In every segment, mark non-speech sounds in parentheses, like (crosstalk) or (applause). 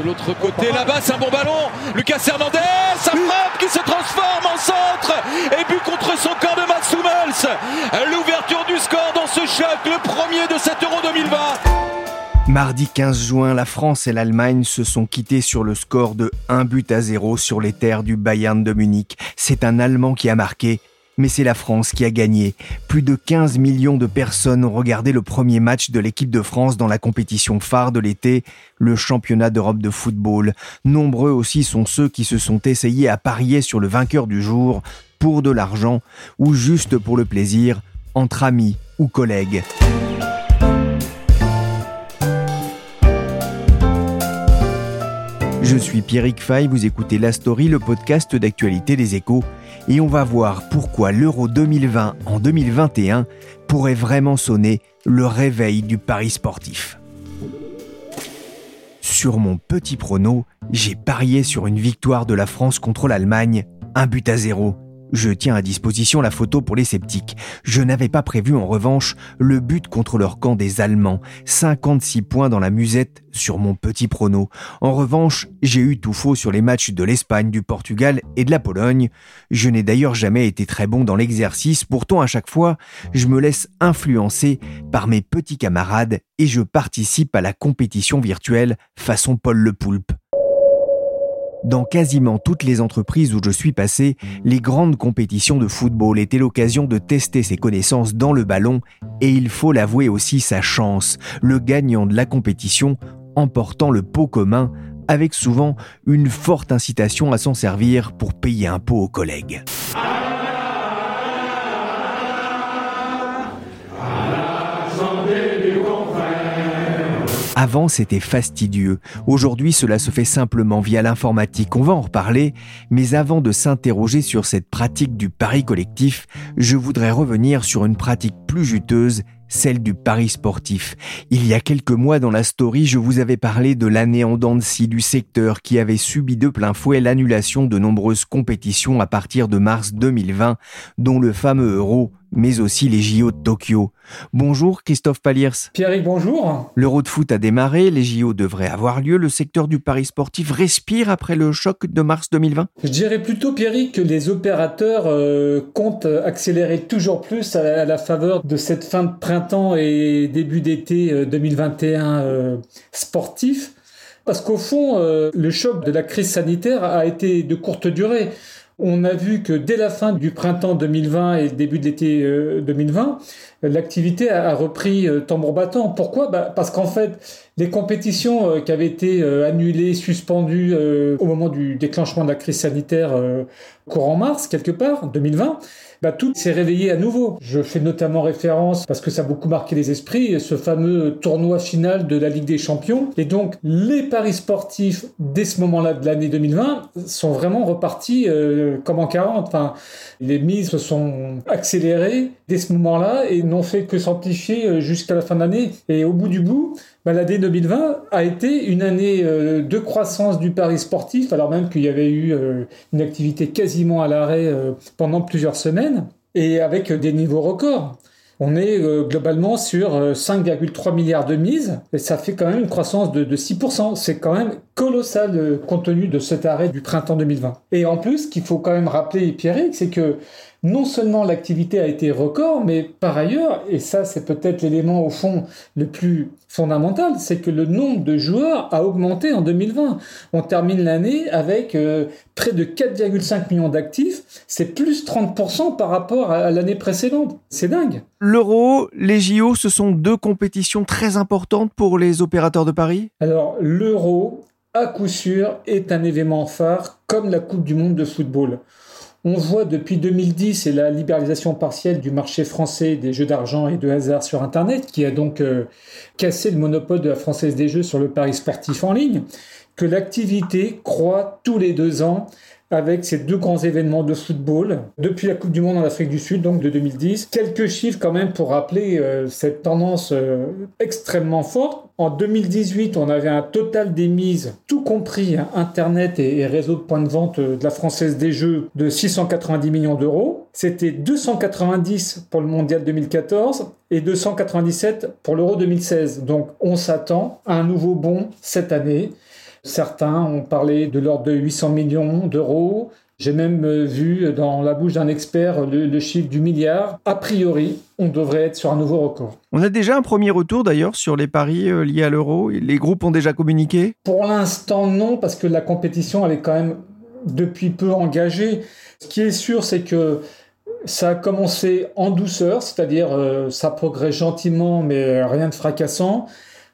De l'autre côté, là-bas, c'est un bon ballon. Lucas Hernandez, sa frappe qui se transforme en centre. Et but contre son corps de Mats Hummels. L'ouverture du score dans ce choc, le premier de cet Euro 2020. Mardi 15 juin, la France et l'Allemagne se sont quittés sur le score de 1 but à 0 sur les terres du Bayern de Munich. C'est un Allemand qui a marqué mais c'est la France qui a gagné. Plus de 15 millions de personnes ont regardé le premier match de l'équipe de France dans la compétition phare de l'été, le championnat d'Europe de football. Nombreux aussi sont ceux qui se sont essayés à parier sur le vainqueur du jour, pour de l'argent ou juste pour le plaisir, entre amis ou collègues. Je suis Pierrick Fay, vous écoutez La Story, le podcast d'actualité des échos et on va voir pourquoi l'Euro 2020 en 2021 pourrait vraiment sonner le réveil du pari sportif. Sur mon petit prono, j'ai parié sur une victoire de la France contre l'Allemagne, un but à zéro. Je tiens à disposition la photo pour les sceptiques. Je n'avais pas prévu en revanche le but contre leur camp des Allemands. 56 points dans la musette sur mon petit prono. En revanche, j'ai eu tout faux sur les matchs de l'Espagne, du Portugal et de la Pologne. Je n'ai d'ailleurs jamais été très bon dans l'exercice, pourtant à chaque fois, je me laisse influencer par mes petits camarades et je participe à la compétition virtuelle façon Paul Le Poulpe. Dans quasiment toutes les entreprises où je suis passé, les grandes compétitions de football étaient l'occasion de tester ses connaissances dans le ballon et il faut l'avouer aussi sa chance, le gagnant de la compétition emportant le pot commun avec souvent une forte incitation à s'en servir pour payer un pot aux collègues. Avant, c'était fastidieux. Aujourd'hui, cela se fait simplement via l'informatique. On va en reparler. Mais avant de s'interroger sur cette pratique du pari collectif, je voudrais revenir sur une pratique plus juteuse celle du pari sportif. Il y a quelques mois dans la story, je vous avais parlé de l'année en dents de scie du secteur qui avait subi de plein fouet l'annulation de nombreuses compétitions à partir de mars 2020, dont le fameux Euro mais aussi les JO de Tokyo. Bonjour Christophe Paliers. Pierre, bonjour. L'Euro de foot a démarré, les JO devraient avoir lieu, le secteur du Paris sportif respire après le choc de mars 2020 Je dirais plutôt Pierre que les opérateurs euh, comptent accélérer toujours plus à la, faveur de cette fin de printemps et début d'été 2021 euh, euh, sportif. Parce qu'au fond, le choc de la crise sanitaire a été de courte durée. On a vu que dès la fin du printemps 2020 et début de l'été 2020, euh, l'activité a repris euh, tambour battant. Pourquoi? Bah, Parce qu'en fait, les compétitions euh, qui avaient été annulées, suspendues au moment du déclenchement de la crise sanitaire courant mars, quelque part, 2020, bah, tout s'est réveillé à nouveau. Je fais notamment référence, parce que ça a beaucoup marqué les esprits, ce fameux tournoi final de la Ligue des Champions. Et donc, les paris sportifs, dès ce moment-là de l'année 2020, sont vraiment repartis euh, comme en 40. Enfin, les mises se sont accélérées dès ce moment-là et n'ont fait que s'amplifier euh, jusqu'à la fin de. Et au bout du bout, bah, l'année 2020 a été une année euh, de croissance du pari sportif, alors même qu'il y avait eu une activité quasiment à l'arrêt pendant plusieurs semaines et avec des niveaux records. On est euh, globalement sur 5,3 euh, milliards de mises et ça fait quand même une croissance de, 6%. C'est quand même colossal euh, compte tenu de cet arrêt du printemps 2020. Et en plus, ce qu'il faut quand même rappeler, Pierrick, c'est que non seulement l'activité a été record, mais par ailleurs, et ça c'est peut-être l'élément au fond le plus fondamental, c'est que le nombre de joueurs a augmenté en 2020. On termine l'année avec euh, près de 4,5 millions d'actifs, c'est plus 30% par rapport à l'année précédente. C'est dingue. L'euro, les JO, ce sont deux compétitions très importantes pour les opérateurs de Paris? Alors l'euro, à coup sûr, est un événement phare comme la Coupe du Monde de football. On voit depuis 2010 et la libéralisation partielle du marché français des jeux d'argent et de hasard sur Internet, qui a donc euh, cassé le monopole de la Française des Jeux sur le pari sportif en ligne, que l'activité croît tous les deux ans avec ces deux grands événements de football depuis la Coupe du Monde en Afrique du Sud, donc de 2010. Quelques chiffres quand même pour rappeler euh, cette tendance euh, extrêmement forte. En 2018, on avait un total d'émises, tout compris hein, Internet et, et, réseau de points de vente euh, de la Française des Jeux, de 690 millions d'euros. C'était 290 pour le Mondial 2014 et 297 pour l'Euro 2016. Donc on s'attend à un nouveau bond cette année. Certains ont parlé de l'ordre de 800 millions d'euros. J'ai même euh, vu dans la bouche d'un expert le, chiffre du milliard. A priori, on devrait être sur un nouveau record. On a déjà un premier retour d'ailleurs sur les paris euh, liés à l'euro. Les groupes ont déjà communiqué? Pour l'instant, non, parce que la compétition, elle est quand même depuis peu engagée. Ce qui est sûr, c'est que ça a commencé en douceur, c'est-à-dire euh, ça progresse gentiment, mais rien de fracassant.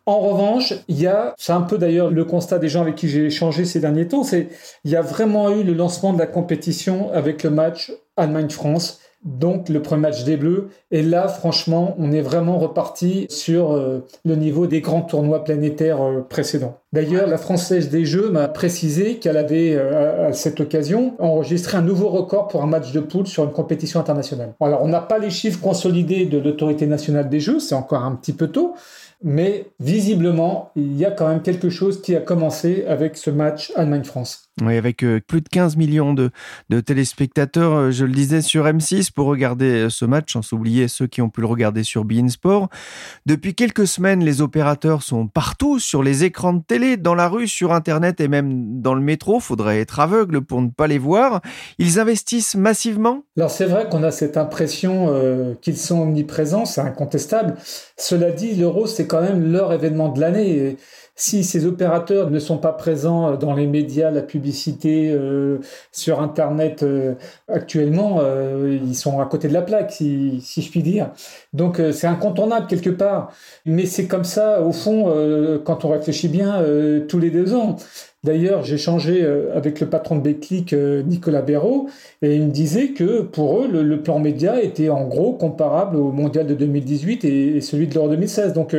En revanche, il y a, c'est un peu d'ailleurs le constat des gens avec qui j'ai échangé ces derniers temps, c'est il y a vraiment eu le lancement de la compétition avec le match Allemagne-France, donc le premier match des Bleus. Et là, franchement, on est vraiment reparti sur euh, le niveau des grands tournois planétaires euh, précédents. D'ailleurs, la Française des Jeux m'a précisé qu'elle avait, euh, à cette occasion, enregistré un nouveau record pour un match de poule sur une compétition internationale. Alors, on n'a pas les chiffres consolidés de l'autorité nationale des Jeux, c'est encore un petit peu tôt, mais visiblement, il y a quand même quelque chose qui a commencé avec ce match Allemagne-France. Oui, avec euh, plus de 15 millions de, de, téléspectateurs, euh, je le disais, sur M6 pour regarder euh, ce match, sans oublier ceux qui ont pu le regarder sur Bein Sport. Depuis quelques semaines, les opérateurs sont partout, sur les écrans de télé, dans la rue, sur Internet et même dans le métro. Faudrait être aveugle pour ne pas les voir. Ils investissent massivement Alors c'est vrai qu'on a cette impression qu'ils sont omniprésents, c'est incontestable. Cela dit, l'euro, c'est quand même leur événement de l'année si ces opérateurs ne sont pas présents dans les médias, la publicité, euh, sur Internet euh, actuellement, euh, ils sont à côté de la plaque, si, je puis dire. Donc c'est incontournable quelque part. Mais c'est comme ça, au fond, quand on réfléchit bien, tous les deux ans. D'ailleurs, j'ai changé avec le patron de Beclic, Nicolas Béraud, et il me disait que pour eux, le, plan média était en gros comparable au mondial de 2018 et, et celui de l'Euro 2016. Donc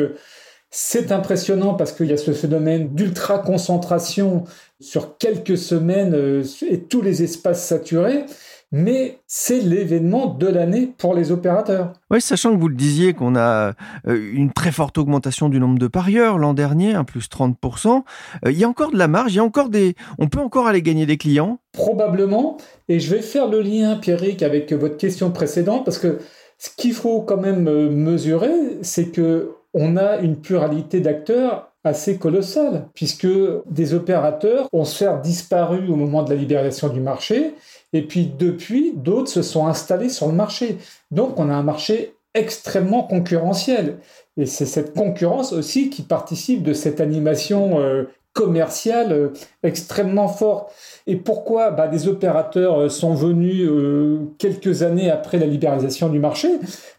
c'est impressionnant parce qu'il y a ce phénomène d'ultra-concentration sur quelques semaines euh, et tous les espaces saturés. Mais c'est l'événement de l'année pour les opérateurs. Oui, sachant que vous le disiez qu'on a euh, une très forte augmentation du nombre de parieurs l'an dernier, un plus 30%. Euh, il y a encore de la marge, il y a encore des, on peut encore aller gagner des clients. Probablement. Et je vais faire le lien, Pierrick, avec votre question précédente parce que ce qu'il faut quand même mesurer, c'est que on a une pluralité d'acteurs assez colossale, puisque des opérateurs ont certes disparu au moment de la libération du marché, et puis depuis, d'autres se sont installés sur le marché. Donc on a un marché extrêmement concurrentiel. Et c'est cette concurrence aussi qui participe de cette animation euh, commerciale euh, extrêmement forte. Et pourquoi bah, des opérateurs euh, sont venus euh, quelques années après la libéralisation du marché?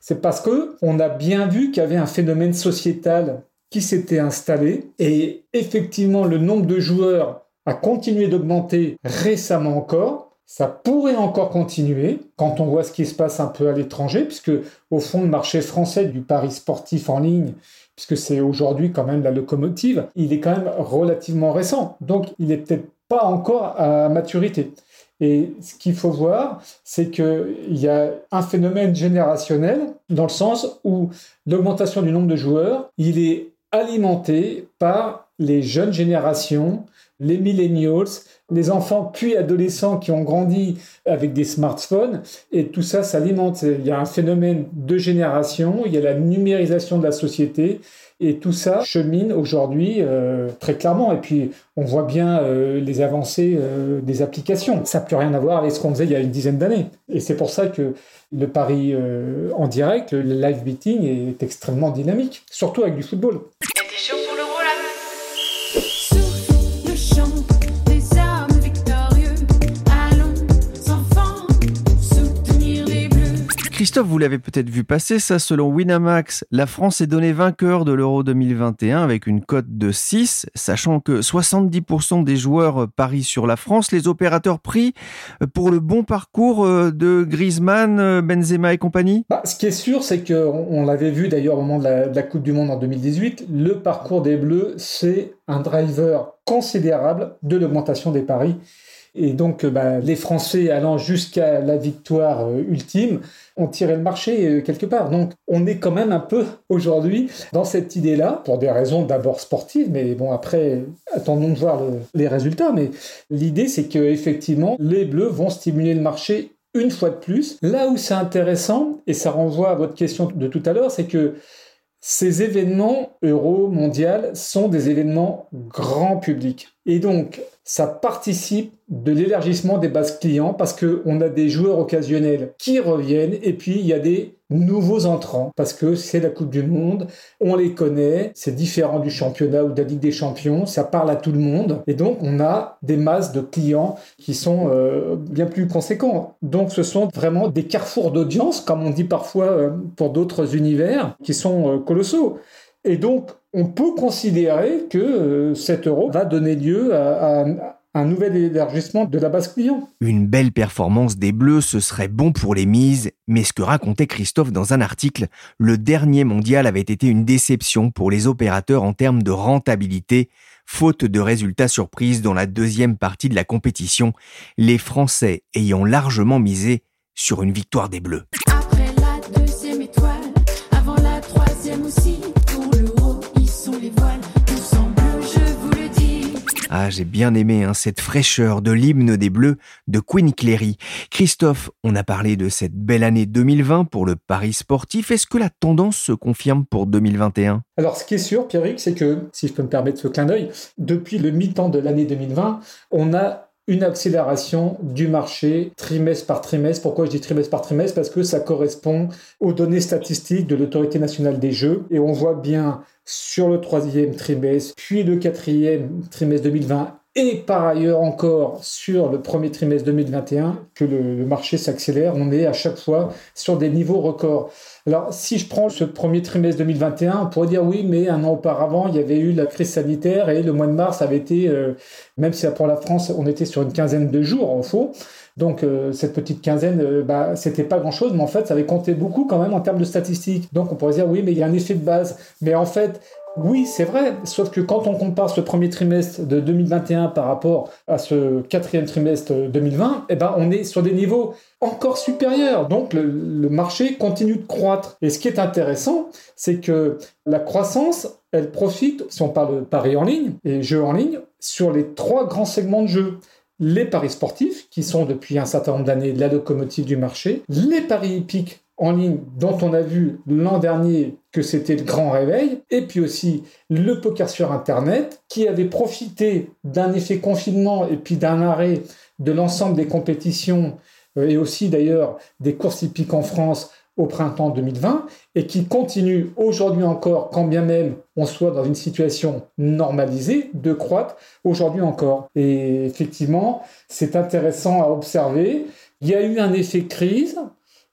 C'est parce que on a bien vu qu'il y avait un phénomène sociétal qui s'était installé et effectivement le nombre de joueurs a continué d'augmenter récemment encore. Ça pourrait encore continuer quand on voit ce qui se passe un peu à l'étranger, puisque au fond, le marché français du pari sportif en ligne, puisque c'est aujourd'hui quand même la locomotive, il est quand même relativement récent. Donc, il est peut-être pas encore à maturité. Et ce qu'il faut voir, c'est qu'il y a un phénomène générationnel dans le sens où l'augmentation du nombre de joueurs, il est alimenté par les jeunes générations les millennials, les enfants puis adolescents qui ont grandi avec des smartphones, et tout ça s'alimente. Il y a un phénomène de génération, il y a la numérisation de la société, et tout ça chemine aujourd'hui euh, très clairement. Et puis, on voit bien euh, les avancées euh, des applications. Ça n'a plus rien à voir avec ce qu'on faisait il y a une dizaine d'années. Et c'est pour ça que le pari en direct, le live beating, est extrêmement dynamique, surtout avec du football. Vous l'avez peut-être vu passer, ça selon Winamax, la France est donnée vainqueur de l'Euro 2021 avec une cote de 6, sachant que 70% des joueurs parient sur la France. Les opérateurs prient pour le bon parcours euh, de Griezmann, euh, Benzema et compagnie? Bah, Ce qui est sûr, c'est qu'on l'avait vu d'ailleurs au moment de la Coupe du Monde en 2018, le parcours des Bleus, c'est un driver considérable de l'augmentation des paris. Et donc, euh, bah, les Français allant jusqu'à la victoire euh, ultime ont tiré le marché euh, quelque part. Donc, on est quand même un peu aujourd'hui dans cette idée-là, pour des raisons d'abord sportives, mais bon, après, attendons de voir les résultats. Mais l'idée, c'est que effectivement, les Bleus vont stimuler le marché une fois de plus. Là où c'est intéressant, et ça renvoie à votre question de tout à l'heure, c'est que ces événements euro mondial sont des événements grand public. Et donc, ça participe de l'élargissement des bases clients parce qu'on a des joueurs occasionnels qui reviennent et puis il y a des nouveaux entrants parce que c'est la Coupe du Monde, on les connaît, c'est différent du championnat ou de la Ligue des Champions, ça parle à tout le monde et donc on a des masses de clients qui sont euh, bien plus conséquents. Donc ce sont vraiment des carrefours d'audience, comme on dit parfois euh, pour d'autres univers, qui sont euh, colossaux. Et donc, on peut considérer que cet euro va donner lieu à, un nouvel élargissement de la base client. Une belle performance des Bleus, ce serait bon pour les mises, mais ce que racontait Christophe dans un article, le dernier mondial avait été une déception pour les opérateurs en termes de rentabilité, faute de résultats surprises dans la deuxième partie de la compétition, les Français ayant largement misé sur une victoire des Bleus. Après la deuxième étoile, avant la troisième aussi. Ah, j'ai bien aimé hein, cette fraîcheur de l'hymne des Bleus de Queen Clary. Christophe, on a parlé de cette belle année 2020 pour le Paris sportif. Est-ce que la tendance se confirme pour 2021 Alors, ce qui est sûr, Pierrick, c'est que, si je peux me permettre ce clin d'œil, depuis le mi-temps de l'année 2020, on a une accélération du marché trimestre par trimestre. Pourquoi je dis trimestre par trimestre? Parce que ça correspond aux données statistiques de l'autorité nationale des jeux. Et on voit bien sur le troisième trimestre, puis le quatrième trimestre 2020 et par ailleurs encore sur le premier trimestre 2021 que le, marché s'accélère. On est à chaque fois sur des niveaux records. Alors si je prends ce premier trimestre 2021, on pourrait dire oui, mais un an auparavant, il y avait eu la crise sanitaire et le mois de mars avait été, euh, même si pour la France, on était sur une quinzaine de jours en faux. Donc euh, cette petite quinzaine, euh, bah, c'était pas grand-chose, mais en fait, ça avait compté beaucoup quand même en termes de statistiques. Donc on pourrait dire oui, mais il y a un effet de base. Mais en fait, oui, c'est vrai, sauf que quand on compare ce premier trimestre de 2021 par rapport à ce quatrième trimestre 2020, eh ben, on est sur des niveaux encore supérieurs. Donc le, marché continue de croître. Et ce qui est intéressant, c'est que la croissance, elle profite, si on parle de paris en ligne et jeux en ligne, sur les trois grands segments de jeux les paris sportifs, qui sont depuis un certain nombre d'années la locomotive du marché, les paris hippiques en ligne dont on a vu l'an dernier que c'était le grand réveil, et puis aussi le poker sur Internet, qui avait profité d'un effet confinement et puis d'un arrêt de l'ensemble des compétitions, euh, et aussi d'ailleurs des courses hippiques en France au printemps 2020 et qui continue aujourd'hui encore, quand bien même on soit dans une situation normalisée, de croître aujourd'hui encore. Et effectivement, c'est intéressant à observer. Il y a eu un effet crise,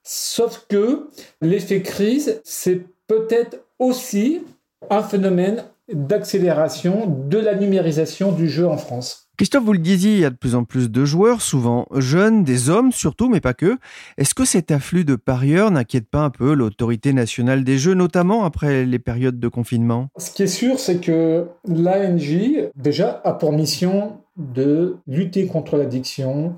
sauf que l'effet crise, c'est peut-être aussi un phénomène d'accélération de la numérisation du jeu en France. Christophe, vous le disiez, il y a de plus en plus de joueurs, souvent jeunes, des hommes surtout, mais pas que. Est-ce que cet afflux de parieurs n'inquiète pas un peu l'autorité nationale des jeux, notamment après les périodes de confinement? Ce qui est sûr, c'est que l'ANJ, déjà, a pour mission de lutter contre l'addiction,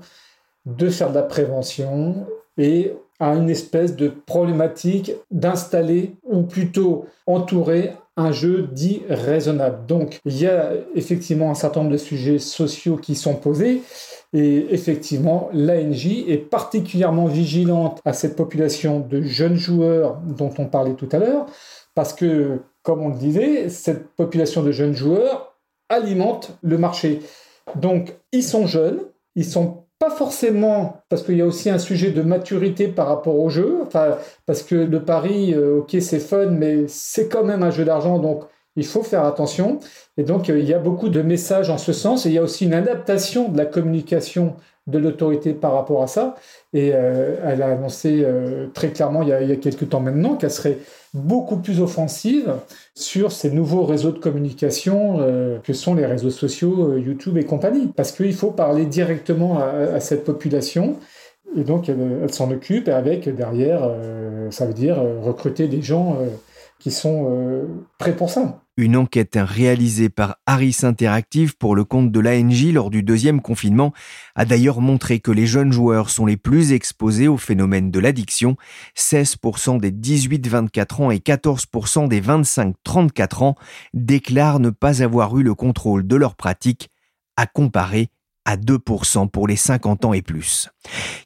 de faire de la prévention et a une espèce de problématique d'installer, ou plutôt entourer un jeu dit raisonnable. Donc, il y a effectivement un certain nombre de sujets sociaux qui sont posés. Et effectivement, l'ANJ est particulièrement vigilante à cette population de jeunes joueurs dont on parlait tout à l'heure, parce que, comme on le disait, cette population de jeunes joueurs alimente le marché. Donc, ils sont jeunes, ils sont pas forcément, parce qu'il y a aussi un sujet de maturité par rapport au jeu, enfin, parce que le pari, euh, ok, c'est fun, mais c'est quand même un jeu d'argent, donc il faut faire attention. Et donc, euh, il y a beaucoup de messages en ce sens, et il y a aussi une adaptation de la communication de l'autorité par rapport à ça. Et euh, elle a annoncé euh, très clairement il y, a, quelques temps maintenant qu'elle serait beaucoup plus offensive sur ces nouveaux réseaux de communication euh, que sont les réseaux sociaux, YouTube et compagnie. Parce qu'il faut parler directement à, cette population. Et donc, elle, elle s'en occupe avec derrière, ça veut dire recruter des gens qui sont prêts pour ça. Une enquête réalisée par Harris Interactive pour le compte de l'ANJ lors du deuxième confinement a d'ailleurs montré que les jeunes joueurs sont les plus exposés au phénomène de l'addiction. 16% des 18-24 ans et 14% des 25-34 ans déclarent ne pas avoir eu le contrôle de leur pratique, à comparer à 2% pour les 50 ans et plus.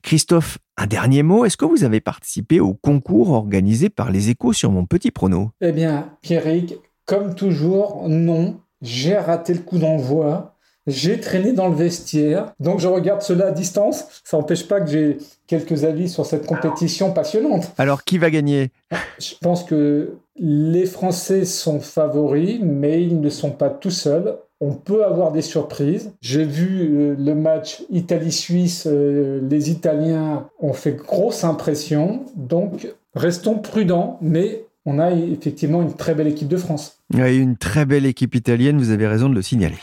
Christophe, un dernier mot, est-ce que vous avez participé au concours organisé par les échos sur mon petit prono? Eh bien, Pierrick, comme toujours, non. J'ai raté le coup d'envoi. J'ai traîné dans le vestiaire. Donc je regarde cela à distance. Ça n'empêche pas que j'ai quelques avis sur cette compétition passionnante. Alors qui va gagner? Je pense que les Français sont favoris, mais ils ne sont pas tout seuls. On peut avoir des surprises. J'ai vu le match Italie-Suisse. Les Italiens ont fait grosse impression. Donc restons prudents, mais on a effectivement une très belle équipe de France. Oui, une très belle équipe italienne, vous avez raison de le signaler.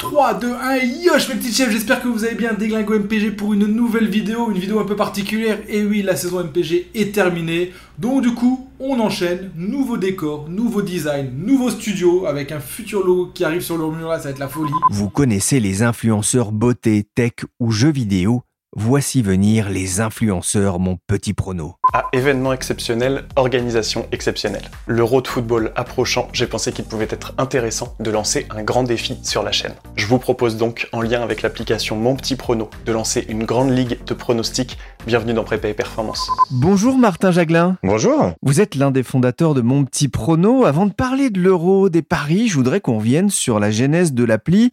3, 2, 1, yosh mes petits chefs, j'espère que vous allez bien déglingo MPG pour une nouvelle vidéo, une vidéo un peu particulière. Et oui, la saison MPG est terminée. Donc du coup, on enchaîne, nouveau décor, nouveau design, nouveau studio, avec un futur logo qui arrive sur le mur là, ça va être la folie. Vous connaissez les influenceurs beauté, tech ou jeux vidéo Voici venir les influenceurs, mon petit prono. À événement exceptionnel, organisation exceptionnelle. L'Euro de football approchant, j'ai pensé qu'il pouvait être intéressant de lancer un grand défi sur la chaîne. Je vous propose donc, en lien avec l'application Mon Petit Prono, de lancer une grande ligue de pronostics. Bienvenue dans Prépa et Performance. Bonjour Martin Jaglin. Bonjour. Vous êtes l'un des fondateurs de Mon Petit Prono. Avant de parler de l'Euro, des paris, je voudrais qu'on vienne sur la genèse de l'appli.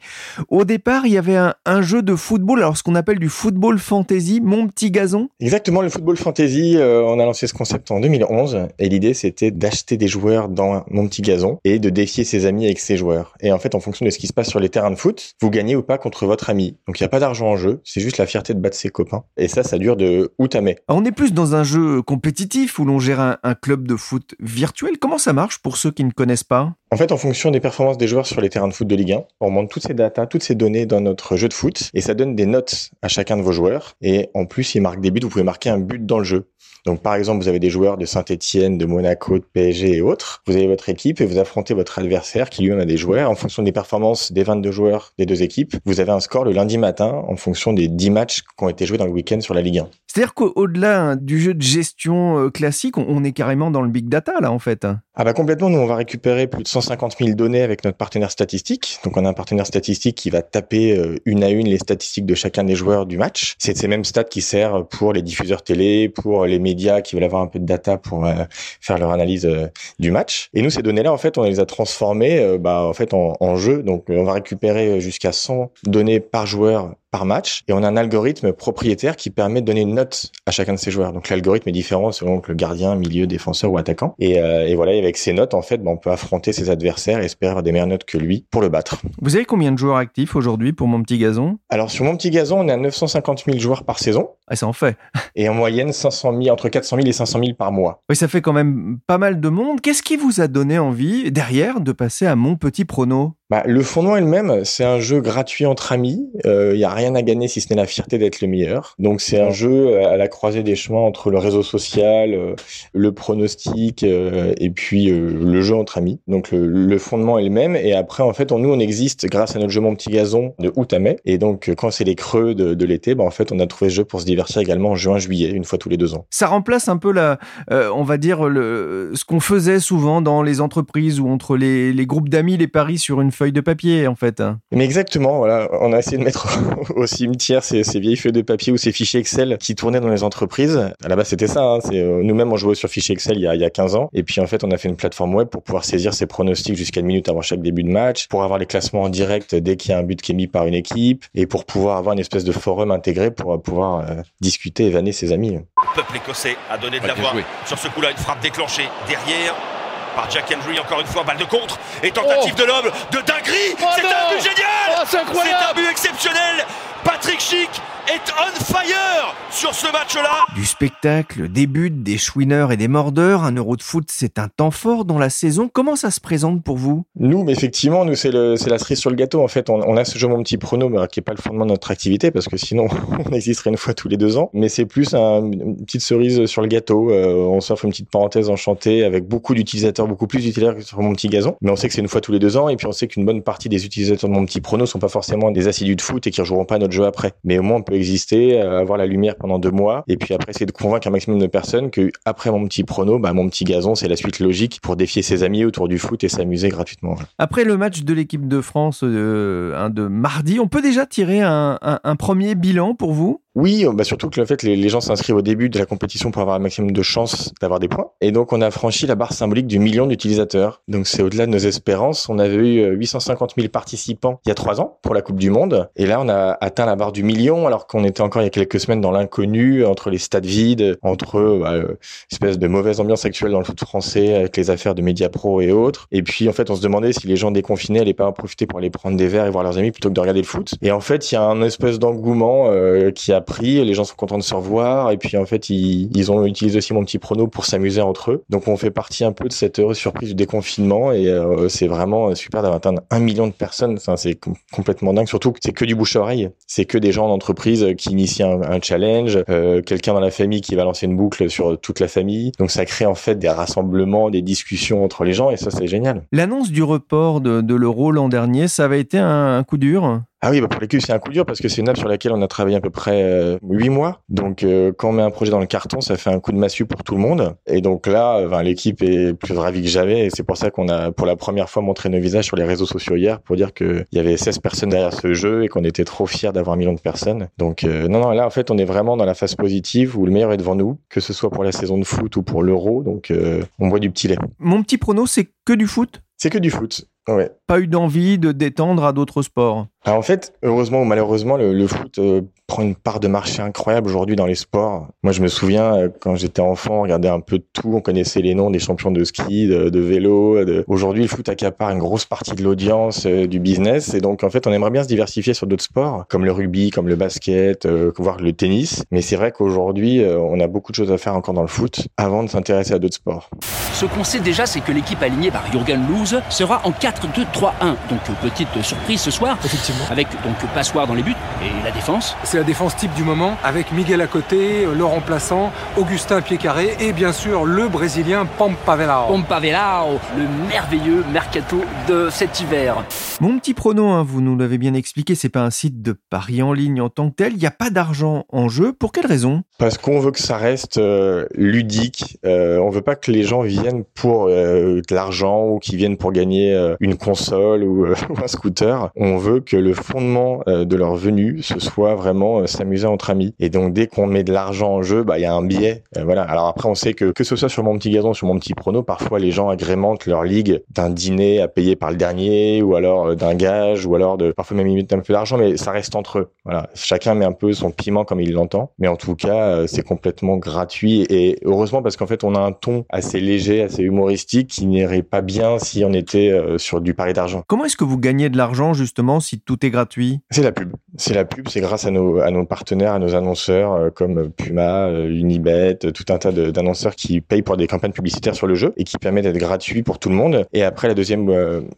Au départ, il y avait un, un jeu de football, alors ce qu'on appelle du football fantasy, Mon Petit Gazon. Exactement, le football fantasy. Euh, on a lancé ce concept en 2011 et l'idée c'était d'acheter des joueurs dans Mon Petit Gazon et de défier ses amis avec ces joueurs. Et en fait, en fonction de ce qui se passe sur les terrains de foot, vous gagnez ou pas contre votre ami. Donc il n'y a pas d'argent en jeu, c'est juste la fierté de battre ses copains. Et ça, ça dure de août à mai. On est plus dans un jeu compétitif où l'on gère un, un club de foot virtuel. Comment ça marche pour ceux qui ne connaissent pas? En fait, en fonction des performances des joueurs sur les terrains de foot de Ligue 1, on monte toutes ces datas, toutes ces données dans notre jeu de foot et ça donne des notes à chacun de vos joueurs. Et en plus, ils marquent des buts. Vous pouvez marquer un but dans le jeu. Donc, par exemple, vous avez des joueurs de Saint-Etienne, de Monaco, de PSG et autres. Vous avez votre équipe et vous affrontez votre adversaire qui lui-même a des joueurs. En fonction des performances des 22 joueurs des deux équipes, vous avez un score le lundi matin en fonction des 10 matchs qui ont été joués dans le week-end sur la Ligue 1. C'est-à-dire qu'au-delà du jeu de gestion euh, classique, on est carrément dans le big data, là, en fait. Ah bah complètement, nous on va récupérer plus de 150 000 données avec notre partenaire statistique. Donc on a un partenaire statistique qui va taper euh, une à une les statistiques de chacun des joueurs du match. C'est ces mêmes stats qui servent pour les diffuseurs télé, pour les médias qui veulent avoir un peu de data pour euh, faire leur analyse euh, du match. Et nous ces données-là en fait on les a transformées bah, en fait en, en jeu. Donc on va récupérer jusqu'à 100 données par joueur par match et on a un algorithme propriétaire qui permet de donner une note à chacun de ces joueurs. Donc l'algorithme est différent selon que le gardien, milieu, défenseur ou attaquant. Et, euh, et voilà, et avec ces notes, en fait, ben, on peut affronter ses adversaires et espérer avoir des meilleures notes que lui pour le battre. Vous avez combien de joueurs actifs aujourd'hui pour mon petit gazon? Alors sur mon petit gazon, on est à 950 000 joueurs par saison. Ah, ça en fait. Et en moyenne, 500 000, entre 400 000 et 500 000 par mois. Oui, ça fait quand même pas mal de monde. Qu'est-ce qui vous a donné envie derrière de passer à mon petit prono? Bah, le fondement elle-même, c'est un jeu gratuit entre amis. Il euh, y a rien à gagner si ce n'est la fierté d'être le meilleur. Donc c'est un jeu à la croisée des chemins entre le réseau social, euh, le pronostic euh, et puis euh, le jeu entre amis. Donc le, le fondement est le même. Et après, en fait, on, nous, on existe grâce à notre jeu Mon Petit Gazon de août à mai. Et donc quand c'est les creux de, de l'été, bah, en fait, on a trouvé ce jeu pour se divertir également en juin-juillet, une fois tous les deux ans. Ça remplace un peu la, on va dire le, ce qu'on faisait souvent dans les entreprises ou entre les, les groupes d'amis, les paris sur une feuille de papier en fait. Mais exactement, voilà, on a essayé de mettre (laughs) au cimetière ces, ces, vieilles feuilles de papier ou ces fichiers Excel qui tournaient dans les entreprises. À la base, c'était ça. Hein, c'est euh, nous-mêmes on jouait sur fichier Excel il y, a, il y a 15 ans, et puis en fait, on a fait une plateforme web pour pouvoir saisir ces pronostics jusqu'à une minute avant chaque début de match, pour avoir les classements en direct dès qu'il y a un but qui est mis par une équipe, et pour pouvoir avoir une espèce de forum intégré pour pouvoir euh, discuter et vanner ses amis. Le peuple écossais a donné de la voix sur ce coup-là, une frappe déclenchée derrière. Par Jack Henry, encore une fois, balle de contre et tentative de l'homme de dinguerie. Oh c'est un but génial Oh, c'est un but exceptionnel Patrick Schick est on fire sur ce match-là. Du spectacle, des buts, des chouineurs et des mordeurs, un euro de foot, c'est un temps fort dans la saison. Comment ça se présente pour vous? Nous, mais effectivement, nous, c'est le, c'est la cerise sur le gâteau. En fait, on, on a ce jeu Mon Petit Prono, bah, qui est pas le fondement de notre activité, parce que sinon, (laughs) on existerait une fois tous les deux ans. Mais c'est plus un- une petite cerise sur le gâteau. Euh, on s'offre une petite parenthèse enchantée avec beaucoup d'utilisateurs, beaucoup plus d'utilisateurs que sur Mon Petit Gazon. Mais on sait que c'est une fois tous les deux ans, et puis on sait qu'une bonne partie des utilisateurs de Mon Petit Prono sont pas forcément des assidus de foot et qui rejoueront pas notre jeu après. Mais au moins, on peut exister, euh, avoir la lumière pendant deux mois, et puis après, essayer de convaincre un maximum de personnes que après Mon Petit Prono, bah, Mon Petit Gazon, c'est la suite logique pour défier ses amis autour du foot et s'amuser gratuitement. Après le match de l'équipe de France euh, de mardi, on peut déjà tirer un premier bilan pour vous? Oui, bah surtout que le fait les, les gens s'inscrivent au début de la compétition pour avoir un maximum de chances d'avoir des points. Et donc on a franchi la barre symbolique du million d'utilisateurs. Donc c'est au-delà de nos espérances. On avait eu euh, 850 000 participants il y a trois ans pour la Coupe du Monde. Et là on a atteint la barre du million alors qu'on était encore il y a quelques semaines dans l'inconnu, entre les stades vides, entre euh, bah, euh, espèce de mauvaise ambiance actuelle dans le foot français avec les affaires de médias pro et autres. Et puis en fait on se demandait si les gens déconfinés allaient pas en profiter pour aller prendre des verres et voir leurs amis plutôt que de regarder le foot. Et en fait il y a un espèce d'engouement euh, qui a les gens sont contents de se revoir et puis en fait ils, ils ont utilisé aussi mon petit prono pour s'amuser entre eux. Donc on fait partie un peu de cette heureuse surprise du déconfinement et euh, c'est vraiment super d'avoir atteint un million de personnes. C'est com- complètement dingue, surtout que c'est que du bouche à oreille. C'est que des gens en entreprise qui initient un, challenge, euh, quelqu'un dans la famille qui va lancer une boucle sur toute la famille. Donc ça crée en fait des rassemblements, des discussions entre les gens et ça c'est génial. L'annonce du report de, l'euro l'an dernier, ça avait été un coup dur? Ah oui, bah pour les culs, c'est un coup dur parce que c'est une app sur laquelle on a travaillé à peu près euh, huit mois. Donc, euh, quand on met un projet dans le carton, ça fait un coup de massue pour tout le monde. Et donc là, euh, ben, l'équipe est plus ravie que jamais. Et c'est pour ça qu'on a, pour la première fois, montré nos visages sur les réseaux sociaux hier pour dire qu'il y avait 16 personnes derrière ce jeu et qu'on était trop fiers d'avoir un million de personnes. Donc, euh, non, non, là, en fait, on est vraiment dans la phase positive où le meilleur est devant nous, que ce soit pour la saison de foot ou pour l'euro. Donc, euh, on boit du petit lait. Mon petit prono, c'est que du foot? C'est que du foot. Ouais. Pas eu d'envie de d'étendre à d'autres sports? Alors en fait, heureusement ou malheureusement, le, le foot euh, prend une part de marché incroyable aujourd'hui dans les sports. Moi, je me souviens euh, quand j'étais enfant, on regardait un peu de tout, on connaissait les noms des champions de ski, de, de vélo. De... Aujourd'hui, le foot accapare une grosse partie de l'audience euh, du business, et donc en fait, on aimerait bien se diversifier sur d'autres sports, comme le rugby, comme le basket, euh, voire le tennis. Mais c'est vrai qu'aujourd'hui, euh, on a beaucoup de choses à faire encore dans le foot avant de s'intéresser à d'autres sports. Ce qu'on sait déjà, c'est que l'équipe alignée par Jürgen Luz sera en 4-2-3-1. Donc petite surprise ce soir, Effectivement. Avec donc passoire dans les buts et la défense. C'est la défense type du moment, avec Miguel à côté, le remplaçant, Augustin Pied-Carré et bien sûr le Brésilien Pampavelao. Pompavelao, le merveilleux mercato de cet hiver. Mon petit prono, hein, vous nous l'avez bien expliqué, c'est pas un site de paris en ligne en tant que tel. Il n'y a pas d'argent en jeu. Pour quelle raison? Parce qu'on veut que ça reste euh, ludique. Euh, on veut pas que les gens viennent pour euh, de l'argent ou qu'ils viennent pour gagner euh, une console ou, euh, (laughs) ou un scooter. On veut que le fondement euh, de leur venue ce soit vraiment euh, s'amuser entre amis. Et donc dès qu'on met de l'argent en jeu, bah il y a un biais. Euh, voilà. Alors après on sait que que ce soit sur mon petit gazon, sur mon petit prono, parfois les gens agrémentent leur ligue d'un dîner à payer par le dernier ou alors d'un gage ou alors de parfois même ils mettent un peu d'argent, mais ça reste entre eux. Voilà. Chacun met un peu son piment comme il l'entend. Mais en tout cas, c'est complètement gratuit et heureusement parce qu'en fait on a un ton assez léger, assez humoristique qui n'irait pas bien si on était sur du pari d'argent. Comment est-ce que vous gagnez de l'argent justement si tout est gratuit C'est la pub. C'est la pub, c'est grâce à nos, à nos partenaires, à nos annonceurs euh, comme Puma, euh, Unibet, euh, tout un tas d'annonceurs qui payent pour des campagnes publicitaires sur le jeu et qui permettent d'être gratuits pour tout le monde. Et après, la deuxième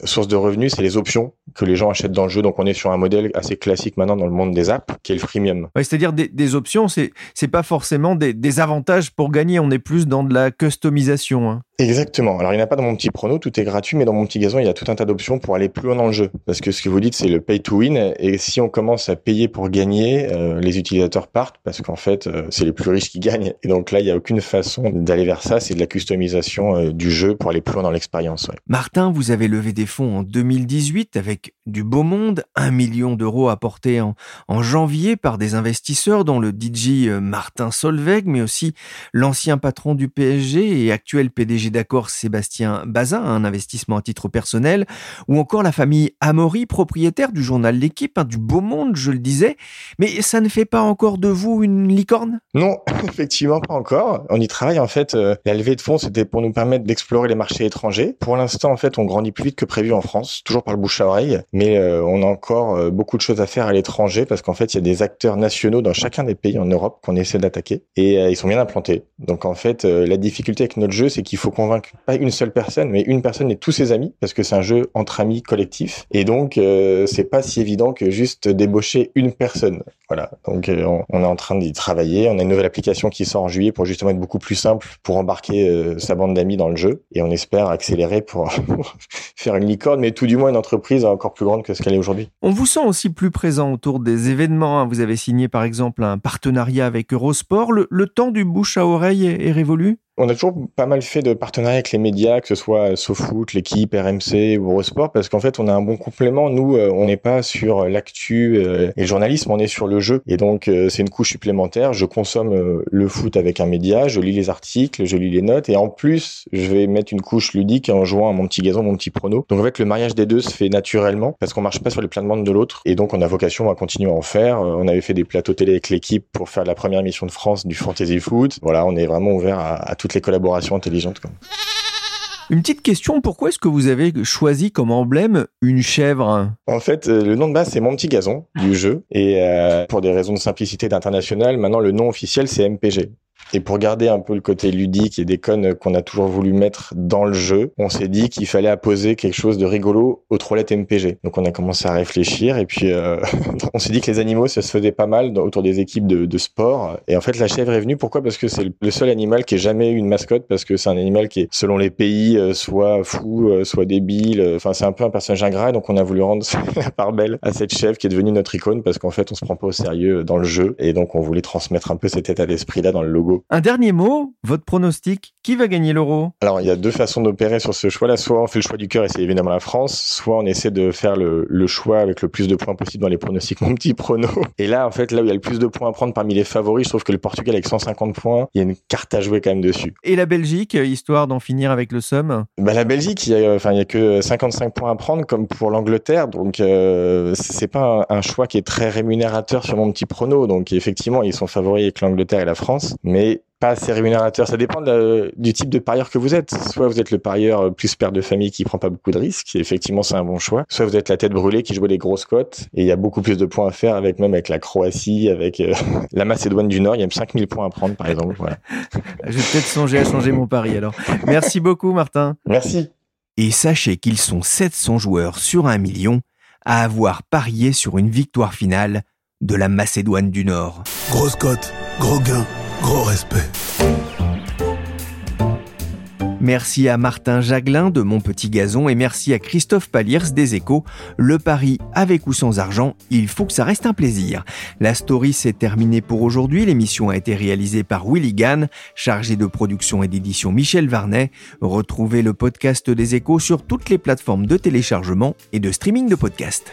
source de revenus, c'est les options que les gens achètent dans le jeu. Donc on est sur un modèle assez classique maintenant dans le monde des apps, qui est le freemium. Ouais, C'est-à-dire des, des options, c'est c'est pas forcément des, des avantages pour gagner. On est plus dans de la customisation. hein. Exactement. Alors, il n'y en a pas dans mon petit prono, tout est gratuit, mais dans mon petit gazon, il y a tout un tas d'options pour aller plus loin dans le jeu. Parce que ce que vous dites, c'est le pay to win. Et si on commence à payer pour gagner, euh, les utilisateurs partent parce qu'en fait, euh, c'est les plus riches qui gagnent. Et donc là, il n'y a aucune façon d'aller vers ça. C'est de la customisation euh, du jeu pour aller plus loin dans l'expérience. Martin, vous avez levé des fonds en 2018 avec du beau monde, un million d'euros apportés en, janvier par des investisseurs dont le DJ Martin Solveig, mais aussi l'ancien patron du PSG et actuel PDG d'accord Sébastien Bazin, un investissement à titre personnel, ou encore la famille Amaury, propriétaire du journal L'équipe, hein, du beau monde je le disais, mais ça ne fait pas encore de vous une licorne? Non, (laughs) effectivement pas encore. On y travaille en fait. Euh, la levée de fonds, c'était pour nous permettre d'explorer les marchés étrangers. Pour l'instant, en fait, on grandit plus vite que prévu en France, toujours par le bouche à oreille, mais euh, on a encore euh, beaucoup de choses à faire à l'étranger parce qu'en fait, il y a des acteurs nationaux dans chacun des pays en Europe qu'on essaie d'attaquer et ils sont bien implantés. Donc en fait, la difficulté avec notre jeu, c'est qu'il faut convaincre pas une seule personne, mais une personne et tous ses amis parce que c'est un jeu entre amis collectif et donc c'est pas si évident que juste débaucher une personne. Voilà. Donc on, on est en train d'y travailler. On a une nouvelle application qui sort en juillet pour justement être beaucoup plus simple pour embarquer euh, sa bande d'amis dans le jeu. Et on espère accélérer pour (laughs) faire une licorne, mais tout du moins une entreprise encore plus grande que ce qu'elle est aujourd'hui. On vous sent aussi plus présent autour des événements. Hein. Vous avez signé par exemple un partenariat avec Eurosport. Le temps du bouche à oreille est révolu? On a toujours pas mal fait de partenariats avec les médias, que ce soit SoFoot, l'équipe, RMC ou Eurosport, parce qu'en fait, on a un bon complément. Nous, euh, on n'est pas sur l'actu euh, et le journalisme, on est sur le jeu. Et donc, euh, c'est une couche supplémentaire. Je consomme le foot avec un média, je lis les articles, je lis les notes, et en plus, je vais mettre une couche ludique en jouant à mon petit gazon, mon petit prono. Donc, en fait, le mariage des deux se fait naturellement, parce qu'on marche pas sur les plans de l'autre. Et donc, on a vocation à continuer à en faire. On avait fait des plateaux télé avec l'équipe pour faire la première mission de France du fantasy foot. Voilà, on est vraiment ouvert à, à tout les collaborations intelligentes. Une petite question, pourquoi est-ce que vous avez choisi comme emblème une chèvre? En fait, euh, le nom de base, c'est Mon Petit Gazon du jeu. Et euh, pour des raisons de simplicité d'international, maintenant le nom officiel, c'est MPG. Et pour garder un peu le côté ludique et déconne qu'on a toujours voulu mettre dans le jeu, on s'est dit qu'il fallait apposer quelque chose de rigolo aux toilettes MPG. Donc on a commencé à réfléchir et puis euh, (laughs) on s'est dit que les animaux, ça se faisait pas mal autour des équipes de, de, sport. Et en fait, la chèvre est venue. Pourquoi? Parce que c'est le seul animal qui ait jamais eu une mascotte, parce que c'est un animal qui est, selon les pays, euh, soit fou, euh, soit débile. Enfin, c'est un peu un personnage ingrat. Donc on a voulu rendre (laughs) la part belle à cette chèvre qui est devenue notre icône, parce qu'en fait, on se prend pas au sérieux dans le jeu. Et donc on voulait transmettre un peu cet état d'esprit-là dans le logo un dernier mot, votre pronostic, qui va gagner l'euro? Alors il y a deux façons d'opérer sur ce choix-là. Soit on fait le choix du cœur et c'est évidemment la France, soit on essaie de faire le, choix avec le plus de points possible dans les pronostics, (laughs) mon petit prono. Et là, en fait, là où il y a le plus de points à prendre parmi les favoris, je trouve que le Portugal avec 150 points, il y a une carte à jouer quand même dessus. Et la Belgique, histoire d'en finir avec le somme? Bah, La Belgique, il y, a, enfin, il y a que 55 points à prendre comme pour l'Angleterre, donc euh, c'est pas un, un, choix qui est très rémunérateur sur mon petit prono. Donc effectivement, ils sont favoris avec l'Angleterre et la France, mais pas assez rémunérateur. Ça dépend du type de parieur que vous êtes. Soit vous êtes le parieur plus père de famille qui prend pas beaucoup de risques, et effectivement c'est un bon choix. Soit vous êtes la tête brûlée qui joue les grosses cotes, et il y a beaucoup plus de points à faire avec même avec la Croatie, avec euh, (laughs) la Macédoine du Nord. Il y a 5000 points à prendre par exemple. Voilà. (laughs) Je vais peut-être songer à changer mon pari alors. Merci beaucoup Martin. Merci. Et sachez qu'ils sont 700 joueurs sur un million à avoir parié sur une victoire finale de la Macédoine du Nord. Grosse cote, gros gain. Gros respect. Merci à Martin Jaglin de Mon Petit Gazon et merci à Christophe Paliers des Échos. Le pari avec ou sans argent, il faut que ça reste un plaisir. La story s'est terminée pour aujourd'hui. L'émission a été réalisée par Willy Gann, chargé de production et d'édition Michel Varnet. Retrouvez le podcast des Échos sur toutes les plateformes de téléchargement et de streaming de podcasts.